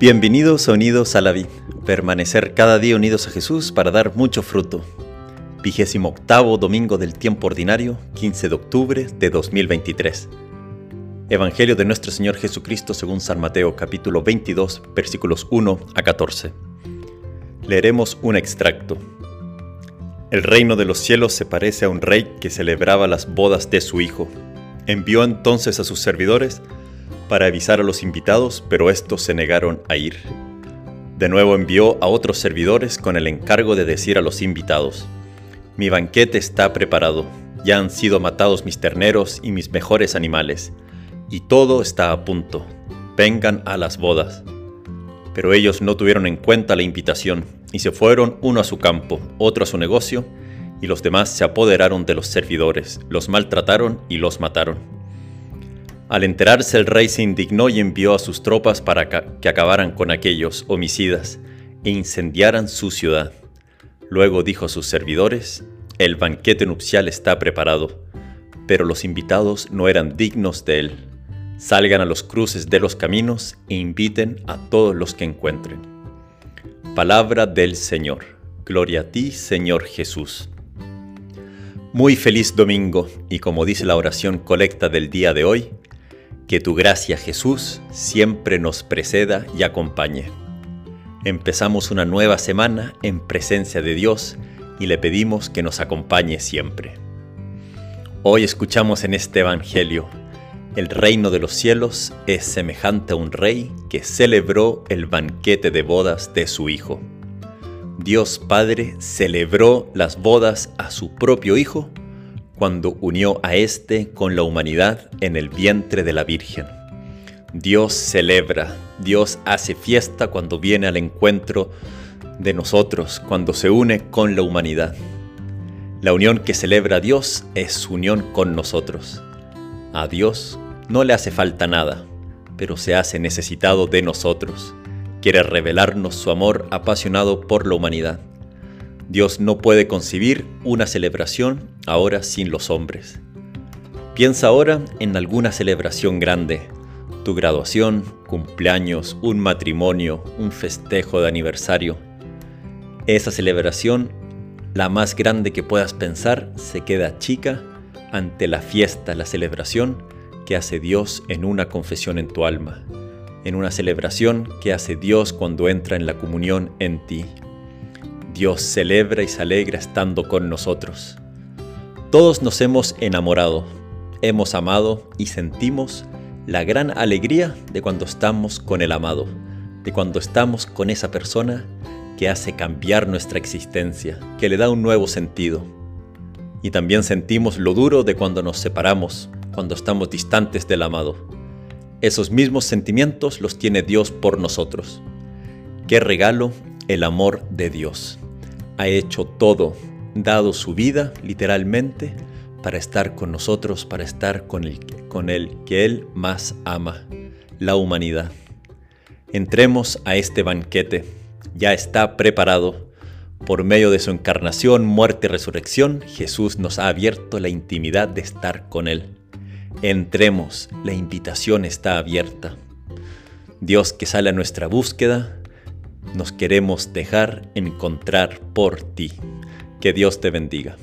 Bienvenidos a Unidos a la Vid, permanecer cada día unidos a Jesús para dar mucho fruto. Vigésimo octavo domingo del tiempo ordinario, 15 de octubre de 2023. Evangelio de nuestro Señor Jesucristo según San Mateo capítulo 22 versículos 1 a 14. Leeremos un extracto. El reino de los cielos se parece a un rey que celebraba las bodas de su hijo. Envió entonces a sus servidores para avisar a los invitados, pero estos se negaron a ir. De nuevo envió a otros servidores con el encargo de decir a los invitados, Mi banquete está preparado, ya han sido matados mis terneros y mis mejores animales, y todo está a punto, vengan a las bodas. Pero ellos no tuvieron en cuenta la invitación, y se fueron uno a su campo, otro a su negocio, y los demás se apoderaron de los servidores, los maltrataron y los mataron. Al enterarse el rey se indignó y envió a sus tropas para que acabaran con aquellos homicidas e incendiaran su ciudad. Luego dijo a sus servidores, el banquete nupcial está preparado, pero los invitados no eran dignos de él. Salgan a los cruces de los caminos e inviten a todos los que encuentren. Palabra del Señor. Gloria a ti, Señor Jesús. Muy feliz domingo y como dice la oración colecta del día de hoy, que tu gracia, Jesús, siempre nos preceda y acompañe. Empezamos una nueva semana en presencia de Dios y le pedimos que nos acompañe siempre. Hoy escuchamos en este Evangelio, el reino de los cielos es semejante a un rey que celebró el banquete de bodas de su Hijo. Dios Padre celebró las bodas a su propio Hijo cuando unió a éste con la humanidad en el vientre de la Virgen. Dios celebra, Dios hace fiesta cuando viene al encuentro de nosotros, cuando se une con la humanidad. La unión que celebra Dios es unión con nosotros. A Dios no le hace falta nada, pero se hace necesitado de nosotros. Quiere revelarnos su amor apasionado por la humanidad. Dios no puede concebir una celebración ahora sin los hombres. Piensa ahora en alguna celebración grande, tu graduación, cumpleaños, un matrimonio, un festejo de aniversario. Esa celebración, la más grande que puedas pensar, se queda chica ante la fiesta, la celebración que hace Dios en una confesión en tu alma, en una celebración que hace Dios cuando entra en la comunión en ti. Dios celebra y se alegra estando con nosotros. Todos nos hemos enamorado, hemos amado y sentimos la gran alegría de cuando estamos con el amado, de cuando estamos con esa persona que hace cambiar nuestra existencia, que le da un nuevo sentido. Y también sentimos lo duro de cuando nos separamos, cuando estamos distantes del amado. Esos mismos sentimientos los tiene Dios por nosotros. Qué regalo el amor de Dios ha hecho todo, dado su vida literalmente para estar con nosotros, para estar con el, con el que Él más ama, la humanidad. Entremos a este banquete, ya está preparado. Por medio de su encarnación, muerte y resurrección, Jesús nos ha abierto la intimidad de estar con Él. Entremos, la invitación está abierta. Dios que sale a nuestra búsqueda, nos queremos dejar encontrar por ti. Que Dios te bendiga.